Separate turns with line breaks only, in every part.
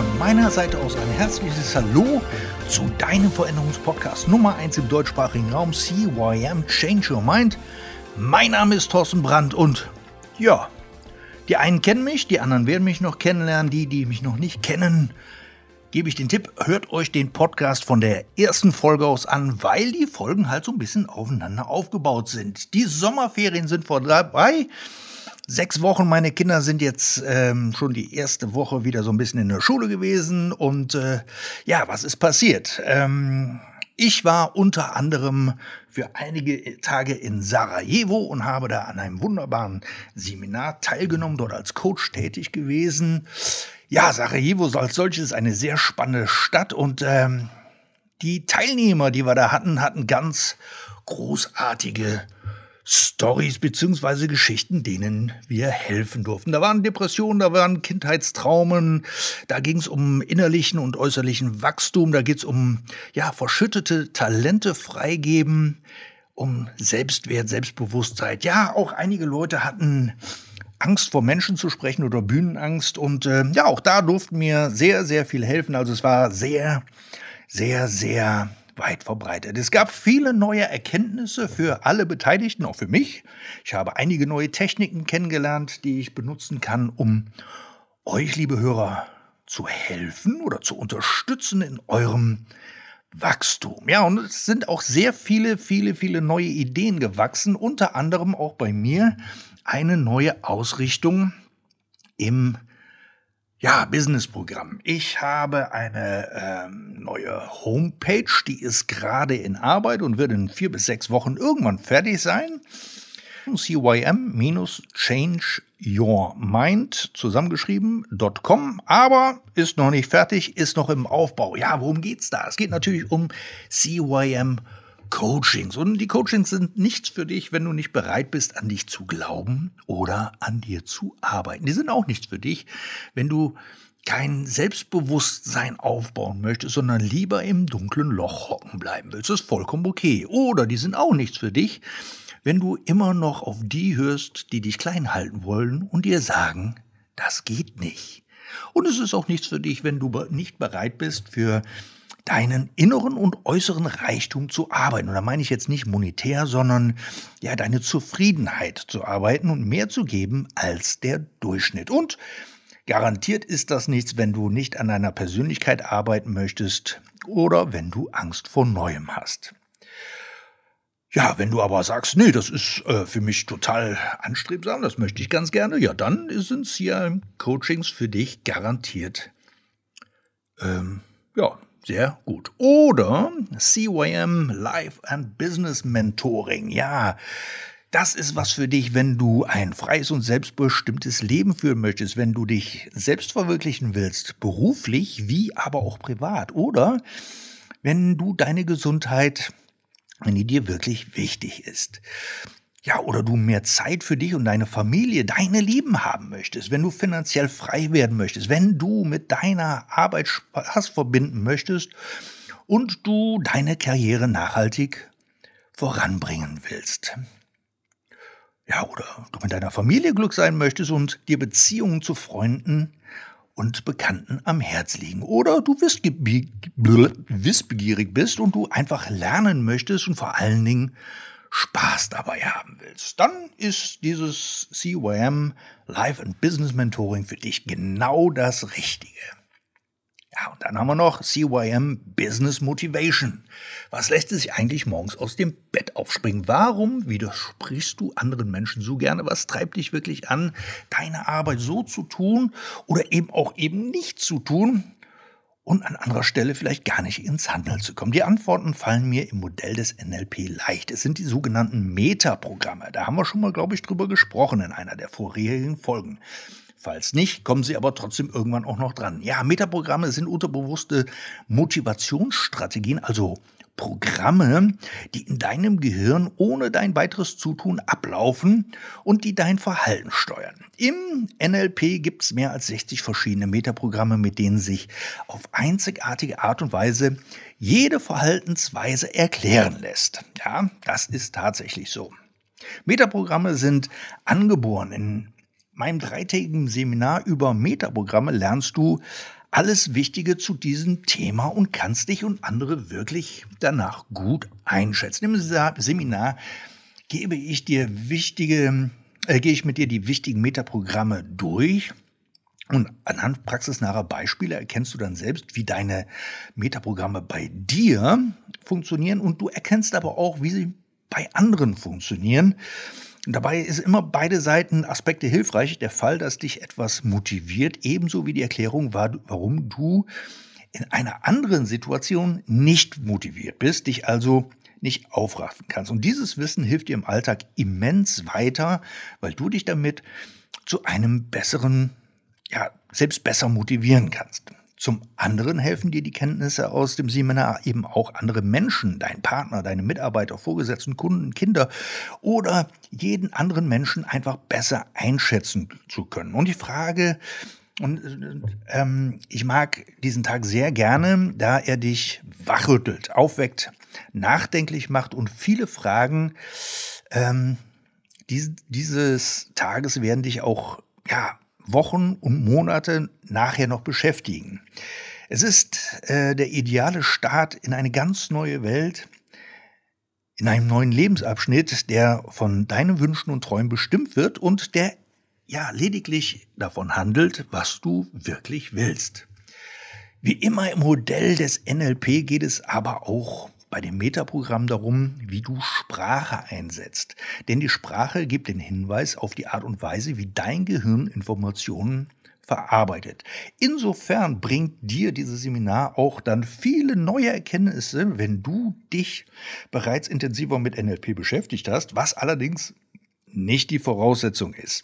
Von meiner Seite aus ein herzliches Hallo zu deinem Veränderungspodcast Nummer 1 im deutschsprachigen Raum CYM Change Your Mind. Mein Name ist Thorsten Brandt und ja, die einen kennen mich, die anderen werden mich noch kennenlernen, die, die mich noch nicht kennen, gebe ich den Tipp, hört euch den Podcast von der ersten Folge aus an, weil die Folgen halt so ein bisschen aufeinander aufgebaut sind. Die Sommerferien sind vorbei. Sechs Wochen, meine Kinder sind jetzt ähm, schon die erste Woche wieder so ein bisschen in der Schule gewesen. Und äh, ja, was ist passiert? Ähm, ich war unter anderem für einige Tage in Sarajevo und habe da an einem wunderbaren Seminar teilgenommen, dort als Coach tätig gewesen. Ja, Sarajevo als solches ist eine sehr spannende Stadt und ähm, die Teilnehmer, die wir da hatten, hatten ganz großartige Stories beziehungsweise Geschichten, denen wir helfen durften. Da waren Depressionen, da waren Kindheitstraumen, da ging es um innerlichen und äußerlichen Wachstum, da geht es um ja verschüttete Talente freigeben, um Selbstwert, Selbstbewusstsein. Ja, auch einige Leute hatten Angst vor Menschen zu sprechen oder Bühnenangst und äh, ja, auch da durften mir sehr, sehr viel helfen. Also es war sehr, sehr, sehr weit verbreitet. Es gab viele neue Erkenntnisse für alle Beteiligten, auch für mich. Ich habe einige neue Techniken kennengelernt, die ich benutzen kann, um euch, liebe Hörer, zu helfen oder zu unterstützen in eurem Wachstum. Ja, und es sind auch sehr viele, viele, viele neue Ideen gewachsen, unter anderem auch bei mir eine neue Ausrichtung im ja, Businessprogramm. Ich habe eine ähm, neue Homepage, die ist gerade in Arbeit und wird in vier bis sechs Wochen irgendwann fertig sein. CYM-Change Your Mind zusammengeschrieben.com, aber ist noch nicht fertig, ist noch im Aufbau. Ja, worum geht's da? Es geht natürlich um CYM Coachings. Und die Coachings sind nichts für dich, wenn du nicht bereit bist, an dich zu glauben oder an dir zu arbeiten. Die sind auch nichts für dich, wenn du kein Selbstbewusstsein aufbauen möchtest, sondern lieber im dunklen Loch hocken bleiben willst. Das ist vollkommen okay. Oder die sind auch nichts für dich, wenn du immer noch auf die hörst, die dich klein halten wollen und dir sagen, das geht nicht. Und es ist auch nichts für dich, wenn du nicht bereit bist, für deinen inneren und äußeren Reichtum zu arbeiten. Und da meine ich jetzt nicht monetär, sondern ja, deine Zufriedenheit zu arbeiten und mehr zu geben als der Durchschnitt. Und garantiert ist das nichts, wenn du nicht an deiner Persönlichkeit arbeiten möchtest oder wenn du Angst vor Neuem hast. Ja, wenn du aber sagst, nee, das ist äh, für mich total anstrebsam, das möchte ich ganz gerne, ja, dann sind hier Coachings für dich garantiert ähm, ja, sehr gut. Oder CYM Life and Business Mentoring. Ja, das ist was für dich, wenn du ein freies und selbstbestimmtes Leben führen möchtest, wenn du dich selbst verwirklichen willst, beruflich wie aber auch privat. Oder wenn du deine Gesundheit, wenn die dir wirklich wichtig ist. Ja, oder du mehr Zeit für dich und deine Familie, deine Lieben haben möchtest, wenn du finanziell frei werden möchtest, wenn du mit deiner Arbeit Spaß verbinden möchtest und du deine Karriere nachhaltig voranbringen willst. Ja, oder du mit deiner Familie Glück sein möchtest und dir Beziehungen zu Freunden und Bekannten am Herz liegen. Oder du wissbegierig bist und du einfach lernen möchtest und vor allen Dingen Spaß dabei haben willst, dann ist dieses CYM Life and Business Mentoring für dich genau das Richtige. Ja, und dann haben wir noch CYM Business Motivation. Was lässt sich eigentlich morgens aus dem Bett aufspringen? Warum widersprichst du anderen Menschen so gerne? Was treibt dich wirklich an, deine Arbeit so zu tun oder eben auch eben nicht zu tun, und an anderer Stelle vielleicht gar nicht ins Handeln zu kommen? Die Antworten fallen mir im Modell des NLP leicht. Es sind die sogenannten Metaprogramme. Da haben wir schon mal, glaube ich, drüber gesprochen in einer der vorherigen Folgen. Falls nicht, kommen Sie aber trotzdem irgendwann auch noch dran. Ja, Metaprogramme sind unterbewusste Motivationsstrategien, also Programme, die in deinem Gehirn ohne dein weiteres Zutun ablaufen und die dein Verhalten steuern. Im NLP gibt es mehr als 60 verschiedene Metaprogramme, mit denen sich auf einzigartige Art und Weise jede Verhaltensweise erklären lässt. Ja, das ist tatsächlich so. Metaprogramme sind angeboren. In meinem dreitägigen Seminar über Metaprogramme lernst du alles Wichtige zu diesem Thema und kannst dich und andere wirklich danach gut einschätzen. Im Seminar gebe ich dir wichtige, äh, gehe ich mit dir die wichtigen Metaprogramme durch. Und anhand praxisnaher Beispiele erkennst du dann selbst, wie deine Metaprogramme bei dir funktionieren und du erkennst aber auch, wie sie bei anderen funktionieren. Dabei ist immer beide Seiten Aspekte hilfreich. Der Fall, dass dich etwas motiviert, ebenso wie die Erklärung, warum du in einer anderen Situation nicht motiviert bist, dich also nicht aufraffen kannst. Und dieses Wissen hilft dir im Alltag immens weiter, weil du dich damit zu einem besseren, ja, selbst besser motivieren kannst. Zum anderen helfen dir die Kenntnisse aus dem Seminar eben auch andere Menschen, dein Partner, deine Mitarbeiter, Vorgesetzten, Kunden, Kinder oder jeden anderen Menschen einfach besser einschätzen zu können. Und die Frage, und ähm, ich mag diesen Tag sehr gerne, da er dich wachrüttelt, aufweckt, nachdenklich macht und viele Fragen ähm, dies, dieses Tages werden dich auch ja Wochen und Monate nachher noch beschäftigen. Es ist äh, der ideale Start in eine ganz neue Welt, in einem neuen Lebensabschnitt, der von deinen Wünschen und Träumen bestimmt wird und der ja lediglich davon handelt, was du wirklich willst. Wie immer im Modell des NLP geht es aber auch bei dem Metaprogramm darum, wie du Sprache einsetzt. Denn die Sprache gibt den Hinweis auf die Art und Weise, wie dein Gehirn Informationen verarbeitet. Insofern bringt dir dieses Seminar auch dann viele neue Erkenntnisse, wenn du dich bereits intensiver mit NLP beschäftigt hast, was allerdings nicht die Voraussetzung ist.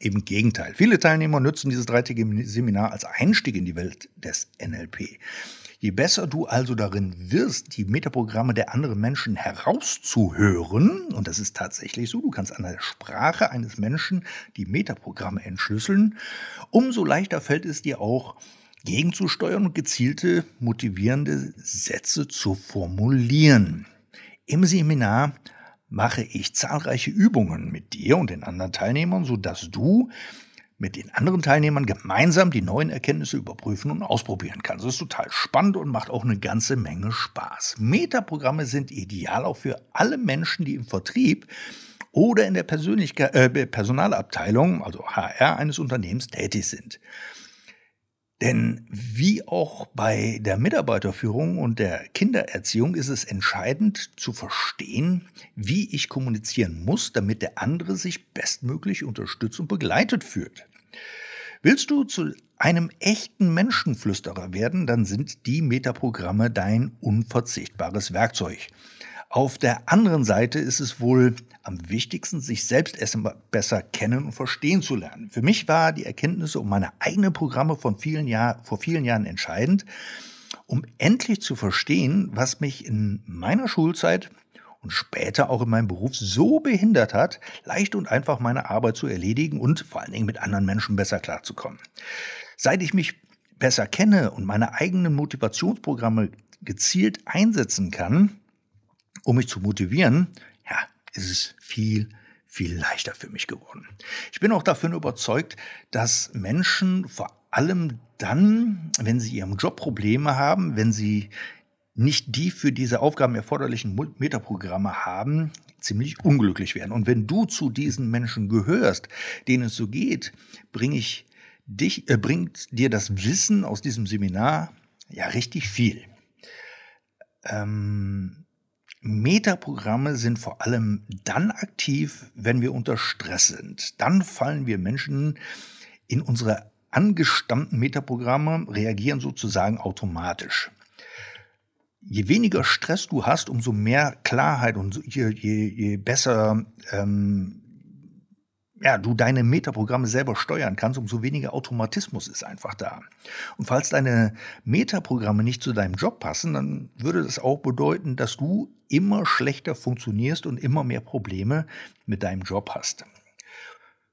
Im Gegenteil, viele Teilnehmer nutzen dieses dreitägige Seminar als Einstieg in die Welt des NLP. Je besser du also darin wirst, die Metaprogramme der anderen Menschen herauszuhören, und das ist tatsächlich so, du kannst an der Sprache eines Menschen die Metaprogramme entschlüsseln, umso leichter fällt es dir auch, gegenzusteuern und gezielte, motivierende Sätze zu formulieren. Im Seminar mache ich zahlreiche Übungen mit dir und den anderen Teilnehmern, sodass du mit den anderen Teilnehmern gemeinsam die neuen Erkenntnisse überprüfen und ausprobieren kann. Das ist total spannend und macht auch eine ganze Menge Spaß. Metaprogramme sind ideal auch für alle Menschen, die im Vertrieb oder in der Persönlichkeit, äh, Personalabteilung, also HR eines Unternehmens tätig sind. Denn wie auch bei der Mitarbeiterführung und der Kindererziehung ist es entscheidend zu verstehen, wie ich kommunizieren muss, damit der andere sich bestmöglich unterstützt und begleitet fühlt. Willst du zu einem echten Menschenflüsterer werden, dann sind die Metaprogramme dein unverzichtbares Werkzeug. Auf der anderen Seite ist es wohl am wichtigsten, sich selbst besser kennen und verstehen zu lernen. Für mich war die Erkenntnisse um meine eigenen Programme von vielen Jahr, vor vielen Jahren entscheidend, um endlich zu verstehen, was mich in meiner Schulzeit und später auch in meinem Beruf so behindert hat, leicht und einfach meine Arbeit zu erledigen und vor allen Dingen mit anderen Menschen besser klarzukommen. Seit ich mich besser kenne und meine eigenen Motivationsprogramme gezielt einsetzen kann, um mich zu motivieren, ja, ist es viel, viel leichter für mich geworden. Ich bin auch davon überzeugt, dass Menschen vor allem dann, wenn sie ihrem Job Probleme haben, wenn sie nicht die für diese Aufgaben erforderlichen Metaprogramme haben, ziemlich unglücklich werden. Und wenn du zu diesen Menschen gehörst, denen es so geht, bringe ich dich, äh, bringt dir das Wissen aus diesem Seminar ja richtig viel. Ähm, Metaprogramme sind vor allem dann aktiv, wenn wir unter Stress sind. Dann fallen wir Menschen in unsere angestammten Metaprogramme, reagieren sozusagen automatisch. Je weniger Stress du hast, umso mehr Klarheit und je, je, je besser ähm, ja, du deine Metaprogramme selber steuern kannst, umso weniger Automatismus ist einfach da. Und falls deine Metaprogramme nicht zu deinem Job passen, dann würde das auch bedeuten, dass du immer schlechter funktionierst und immer mehr Probleme mit deinem Job hast.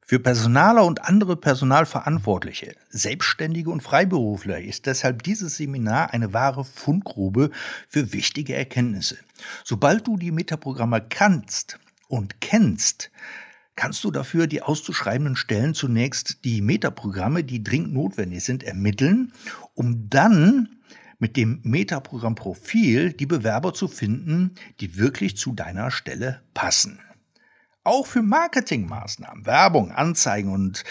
Für Personaler und andere Personalverantwortliche, Selbstständige und Freiberufler ist deshalb dieses Seminar eine wahre Fundgrube für wichtige Erkenntnisse. Sobald du die Metaprogramme kannst und kennst, kannst du dafür die auszuschreibenden Stellen zunächst die Metaprogramme, die dringend notwendig sind, ermitteln, um dann mit dem Metaprogrammprofil die Bewerber zu finden, die wirklich zu deiner Stelle passen. Auch für Marketingmaßnahmen, Werbung, Anzeigen und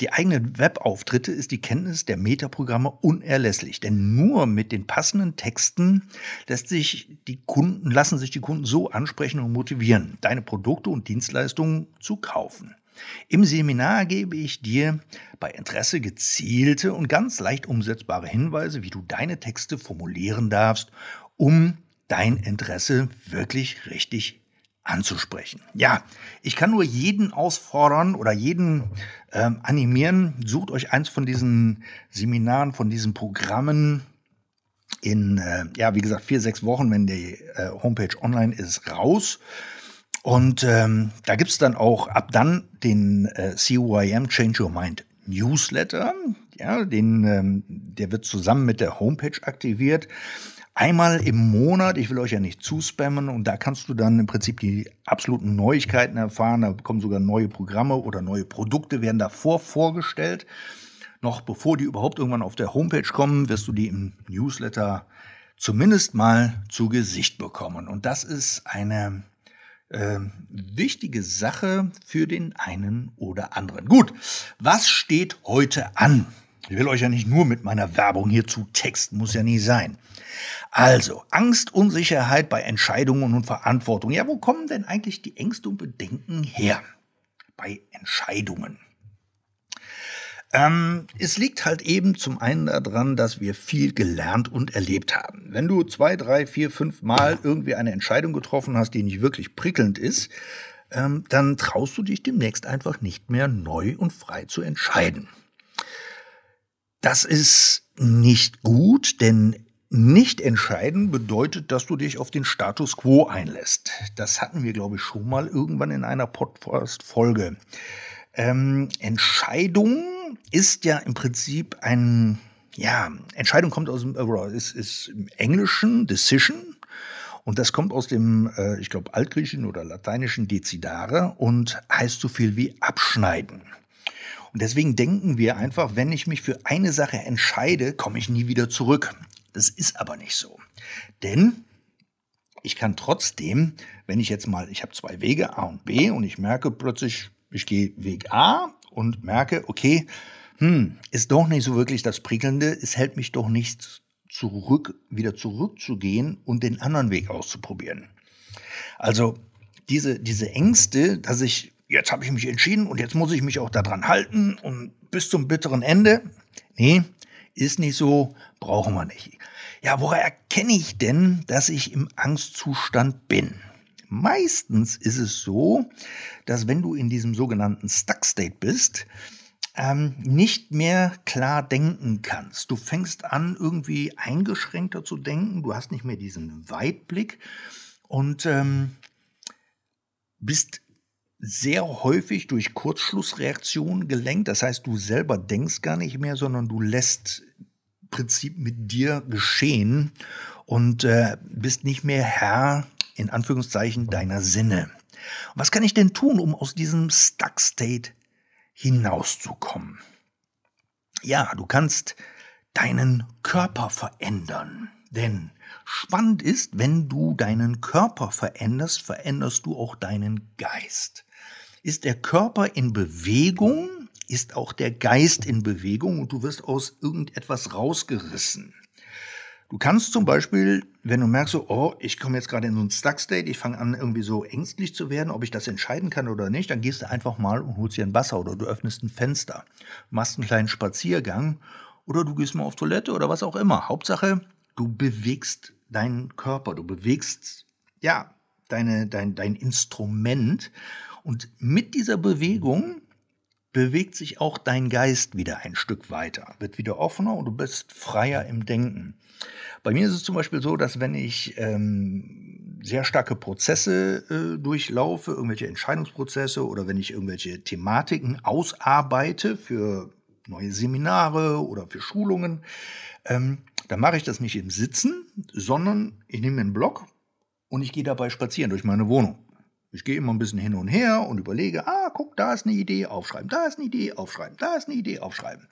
die eigenen Webauftritte ist die Kenntnis der Metaprogramme unerlässlich, denn nur mit den passenden Texten lässt sich die Kunden, lassen sich die Kunden so ansprechen und motivieren, deine Produkte und Dienstleistungen zu kaufen. Im Seminar gebe ich dir bei Interesse gezielte und ganz leicht umsetzbare Hinweise, wie du deine Texte formulieren darfst, um dein Interesse wirklich richtig anzusprechen. Ja, ich kann nur jeden ausfordern oder jeden ähm, animieren. Sucht euch eins von diesen Seminaren, von diesen Programmen in, äh, ja, wie gesagt, vier, sechs Wochen, wenn die äh, Homepage online ist, raus. Und ähm, da gibt's dann auch ab dann den äh, CYM Change Your Mind Newsletter. Ja, den, ähm, der wird zusammen mit der Homepage aktiviert einmal im Monat. Ich will euch ja nicht zuspammen und da kannst du dann im Prinzip die absoluten Neuigkeiten erfahren. Da kommen sogar neue Programme oder neue Produkte werden davor vorgestellt. Noch bevor die überhaupt irgendwann auf der Homepage kommen, wirst du die im Newsletter zumindest mal zu Gesicht bekommen. Und das ist eine äh, wichtige Sache für den einen oder anderen. Gut, was steht heute an? Ich will euch ja nicht nur mit meiner Werbung hier zu texten, muss ja nie sein. Also, Angst, Unsicherheit bei Entscheidungen und Verantwortung. Ja, wo kommen denn eigentlich die Ängste und Bedenken her? Bei Entscheidungen. Ähm, es liegt halt eben zum einen daran, dass wir viel gelernt und erlebt haben. Wenn du zwei, drei, vier, fünf Mal irgendwie eine Entscheidung getroffen hast, die nicht wirklich prickelnd ist, ähm, dann traust du dich demnächst einfach nicht mehr neu und frei zu entscheiden. Das ist nicht gut, denn nicht entscheiden bedeutet, dass du dich auf den Status quo einlässt. Das hatten wir, glaube ich, schon mal irgendwann in einer Podcast-Folge. Ähm, Entscheidung ist ja im Prinzip ein, ja, Entscheidung kommt aus dem, ist, ist im Englischen Decision. Und das kommt aus dem, äh, ich glaube, altgriechischen oder lateinischen Decidare und heißt so viel wie abschneiden. Und deswegen denken wir einfach, wenn ich mich für eine Sache entscheide, komme ich nie wieder zurück. Das ist aber nicht so. Denn ich kann trotzdem, wenn ich jetzt mal, ich habe zwei Wege, A und B, und ich merke plötzlich, ich gehe Weg A und merke, okay, hm, ist doch nicht so wirklich das Prickelnde, es hält mich doch nicht zurück, wieder zurückzugehen und den anderen Weg auszuprobieren. Also diese, diese Ängste, dass ich, jetzt habe ich mich entschieden und jetzt muss ich mich auch daran halten und bis zum bitteren Ende. Nee, ist nicht so, brauchen wir nicht. Ja, woher erkenne ich denn, dass ich im Angstzustand bin? Meistens ist es so, dass wenn du in diesem sogenannten Stuck State bist, ähm, nicht mehr klar denken kannst. Du fängst an, irgendwie eingeschränkter zu denken, du hast nicht mehr diesen Weitblick und ähm, bist sehr häufig durch Kurzschlussreaktionen gelenkt. Das heißt, du selber denkst gar nicht mehr, sondern du lässt Prinzip mit dir geschehen und äh, bist nicht mehr Herr in Anführungszeichen deiner Sinne. Was kann ich denn tun, um aus diesem Stuck State hinauszukommen? Ja, du kannst deinen Körper verändern. Denn spannend ist, wenn du deinen Körper veränderst, veränderst du auch deinen Geist. Ist der Körper in Bewegung, ist auch der Geist in Bewegung und du wirst aus irgendetwas rausgerissen. Du kannst zum Beispiel, wenn du merkst, so, oh, ich komme jetzt gerade in so einen Stuck-State, ich fange an, irgendwie so ängstlich zu werden, ob ich das entscheiden kann oder nicht, dann gehst du einfach mal und holst dir ein Wasser oder du öffnest ein Fenster, machst einen kleinen Spaziergang oder du gehst mal auf Toilette oder was auch immer. Hauptsache, du bewegst deinen Körper, du bewegst, ja, deine, dein, dein Instrument und mit dieser Bewegung bewegt sich auch dein Geist wieder ein Stück weiter, wird wieder offener und du bist freier im Denken. Bei mir ist es zum Beispiel so, dass wenn ich ähm, sehr starke Prozesse äh, durchlaufe, irgendwelche Entscheidungsprozesse oder wenn ich irgendwelche Thematiken ausarbeite für neue Seminare oder für Schulungen, ähm, dann mache ich das nicht im Sitzen, sondern ich nehme einen Block und ich gehe dabei spazieren durch meine Wohnung. Ich gehe immer ein bisschen hin und her und überlege, ah, guck, da ist eine Idee, aufschreiben, da ist eine Idee, aufschreiben, da ist eine Idee, aufschreiben.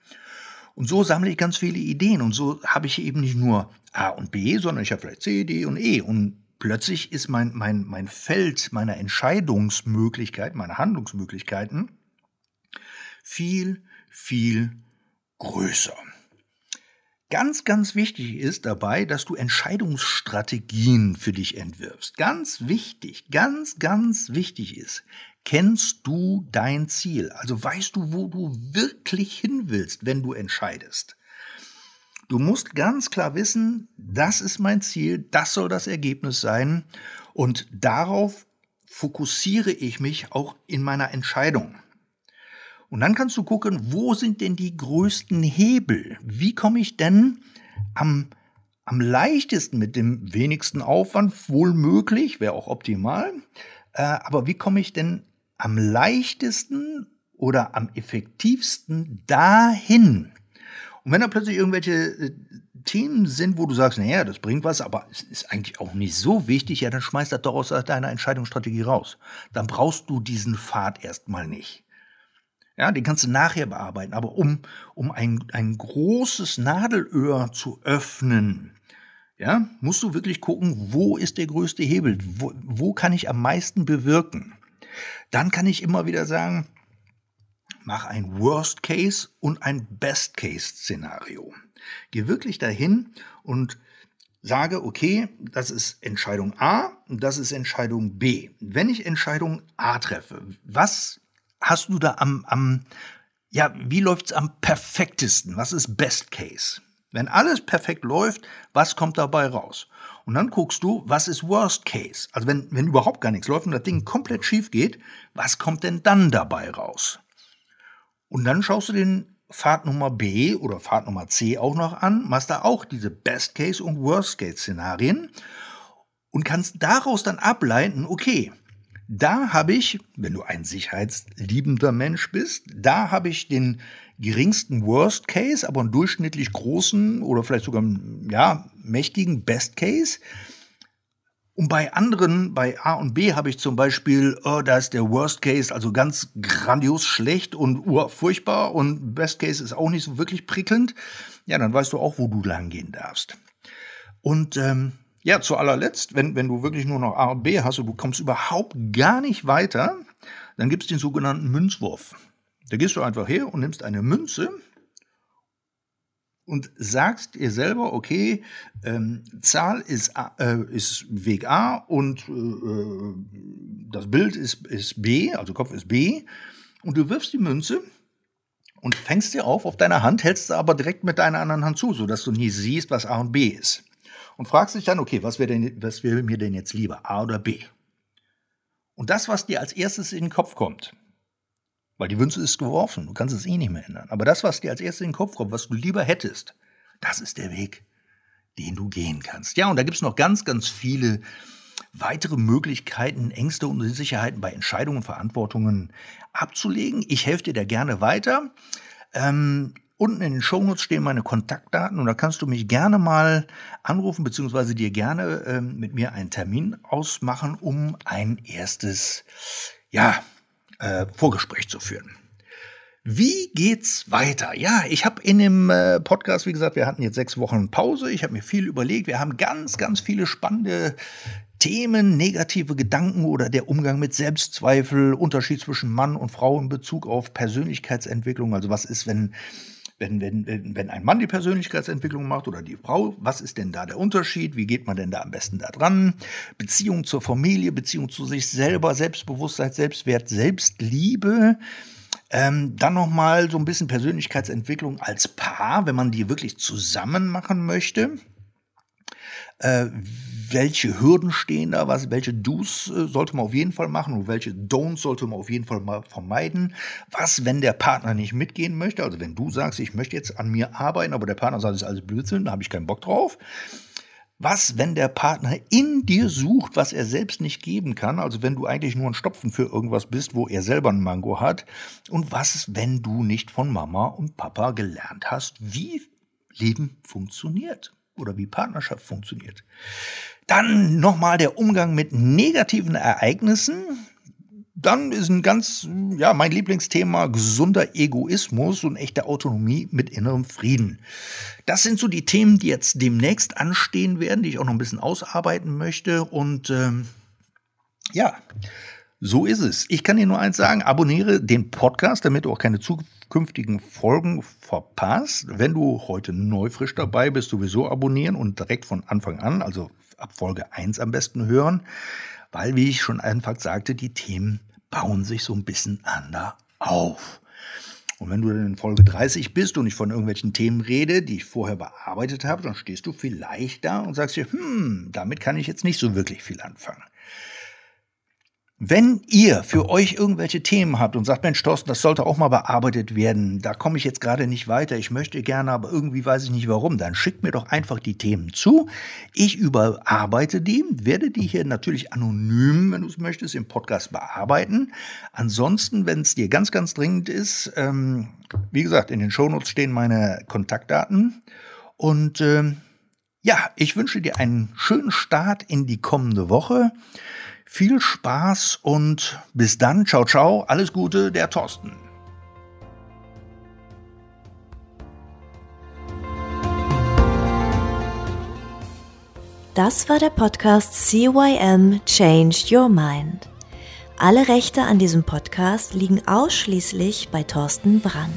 Und so sammle ich ganz viele Ideen und so habe ich eben nicht nur A und B, sondern ich habe vielleicht C, D und E und plötzlich ist mein, mein, mein Feld meiner Entscheidungsmöglichkeiten, meiner Handlungsmöglichkeiten viel, viel größer. Ganz, ganz wichtig ist dabei, dass du Entscheidungsstrategien für dich entwirfst. Ganz wichtig, ganz, ganz wichtig ist, kennst du dein Ziel? Also weißt du, wo du wirklich hin willst, wenn du entscheidest? Du musst ganz klar wissen, das ist mein Ziel, das soll das Ergebnis sein und darauf fokussiere ich mich auch in meiner Entscheidung. Und dann kannst du gucken, wo sind denn die größten Hebel? Wie komme ich denn am, am leichtesten mit dem wenigsten Aufwand, wohl möglich, wäre auch optimal, äh, aber wie komme ich denn am leichtesten oder am effektivsten dahin? Und wenn da plötzlich irgendwelche äh, Themen sind, wo du sagst, naja, das bringt was, aber es ist eigentlich auch nicht so wichtig, ja, dann schmeiß das doch aus deiner Entscheidungsstrategie raus. Dann brauchst du diesen Pfad erstmal nicht. Ja, den kannst du nachher bearbeiten. Aber um, um ein, ein großes Nadelöhr zu öffnen, ja, musst du wirklich gucken, wo ist der größte Hebel? Wo, wo kann ich am meisten bewirken? Dann kann ich immer wieder sagen, mach ein Worst Case und ein Best Case Szenario. Geh wirklich dahin und sage, okay, das ist Entscheidung A und das ist Entscheidung B. Wenn ich Entscheidung A treffe, was hast du da am, am ja, wie läuft's am perfektesten? Was ist Best Case? Wenn alles perfekt läuft, was kommt dabei raus? Und dann guckst du, was ist Worst Case? Also wenn, wenn überhaupt gar nichts läuft und das Ding komplett schief geht, was kommt denn dann dabei raus? Und dann schaust du den Pfad Nummer B oder Pfad Nummer C auch noch an, machst da auch diese Best Case und Worst Case Szenarien und kannst daraus dann ableiten, okay, da habe ich, wenn du ein sicherheitsliebender Mensch bist, da habe ich den geringsten Worst Case, aber einen durchschnittlich großen oder vielleicht sogar ja mächtigen Best Case. Und bei anderen, bei A und B habe ich zum Beispiel, oh, da ist der Worst Case also ganz grandios schlecht und urfurchtbar und Best Case ist auch nicht so wirklich prickelnd. Ja, dann weißt du auch, wo du lang gehen darfst. Und ähm, ja, zu allerletzt, wenn, wenn du wirklich nur noch A und B hast und du kommst überhaupt gar nicht weiter, dann gibt es den sogenannten Münzwurf. Da gehst du einfach her und nimmst eine Münze und sagst dir selber, okay, ähm, Zahl ist, äh, ist Weg A und äh, äh, das Bild ist, ist B, also Kopf ist B. Und du wirfst die Münze und fängst sie auf auf deiner Hand, hältst sie aber direkt mit deiner anderen Hand zu, sodass du nie siehst, was A und B ist und fragst dich dann, okay, was wäre denn, mir denn jetzt lieber, A oder B? Und das, was dir als erstes in den Kopf kommt, weil die Wünsche ist geworfen, du kannst es eh nicht mehr ändern, aber das, was dir als erstes in den Kopf kommt, was du lieber hättest, das ist der Weg, den du gehen kannst. Ja, und da gibt es noch ganz, ganz viele weitere Möglichkeiten, Ängste und Unsicherheiten bei Entscheidungen und Verantwortungen abzulegen. Ich helfe dir da gerne weiter. Ähm, Unten in den Shownotes stehen meine Kontaktdaten und da kannst du mich gerne mal anrufen, beziehungsweise dir gerne ähm, mit mir einen Termin ausmachen, um ein erstes, ja, äh, Vorgespräch zu führen. Wie geht's weiter? Ja, ich habe in dem äh, Podcast, wie gesagt, wir hatten jetzt sechs Wochen Pause. Ich habe mir viel überlegt. Wir haben ganz, ganz viele spannende Themen, negative Gedanken oder der Umgang mit Selbstzweifel, Unterschied zwischen Mann und Frau in Bezug auf Persönlichkeitsentwicklung. Also was ist, wenn wenn, wenn, wenn ein Mann die Persönlichkeitsentwicklung macht oder die Frau, was ist denn da der Unterschied? Wie geht man denn da am besten da dran? Beziehung zur Familie, Beziehung zu sich selber, Selbstbewusstsein, Selbstwert, Selbstliebe. Ähm, dann nochmal so ein bisschen Persönlichkeitsentwicklung als Paar, wenn man die wirklich zusammen machen möchte. Äh, welche Hürden stehen da, was, welche Do's äh, sollte man auf jeden Fall machen und welche Don'ts sollte man auf jeden Fall mal vermeiden. Was, wenn der Partner nicht mitgehen möchte, also wenn du sagst, ich möchte jetzt an mir arbeiten, aber der Partner sagt, das ist alles Blödsinn, da habe ich keinen Bock drauf. Was, wenn der Partner in dir sucht, was er selbst nicht geben kann? Also wenn du eigentlich nur ein Stopfen für irgendwas bist, wo er selber ein Mango hat. Und was, wenn du nicht von Mama und Papa gelernt hast, wie Leben funktioniert oder wie Partnerschaft funktioniert? Dann nochmal der Umgang mit negativen Ereignissen. Dann ist ein ganz, ja, mein Lieblingsthema gesunder Egoismus und echte Autonomie mit innerem Frieden. Das sind so die Themen, die jetzt demnächst anstehen werden, die ich auch noch ein bisschen ausarbeiten möchte. Und ähm, ja, so ist es. Ich kann dir nur eins sagen, abonniere den Podcast, damit du auch keine zukünftigen Folgen verpasst. Wenn du heute neu frisch dabei bist, sowieso abonnieren und direkt von Anfang an, also ab Folge 1 am besten hören, weil, wie ich schon einfach sagte, die Themen bauen sich so ein bisschen ander auf. Und wenn du dann in Folge 30 bist und ich von irgendwelchen Themen rede, die ich vorher bearbeitet habe, dann stehst du vielleicht da und sagst dir, hm, damit kann ich jetzt nicht so wirklich viel anfangen. Wenn ihr für euch irgendwelche Themen habt und sagt, Mensch, Thorsten, das sollte auch mal bearbeitet werden, da komme ich jetzt gerade nicht weiter, ich möchte gerne, aber irgendwie weiß ich nicht warum, dann schickt mir doch einfach die Themen zu. Ich überarbeite die, werde die hier natürlich anonym, wenn du es möchtest, im Podcast bearbeiten. Ansonsten, wenn es dir ganz, ganz dringend ist, ähm, wie gesagt, in den Shownotes stehen meine Kontaktdaten und ähm, ja, ich wünsche dir einen schönen Start in die kommende Woche. Viel Spaß und bis dann. Ciao, ciao. Alles Gute, der Thorsten.
Das war der Podcast CYM Change Your Mind. Alle Rechte an diesem Podcast liegen ausschließlich bei Thorsten Brandt.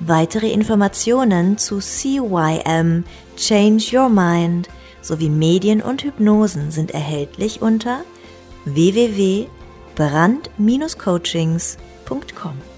Weitere Informationen zu CYM Change Your Mind sowie Medien und Hypnosen sind erhältlich unter www.brand-coachings.com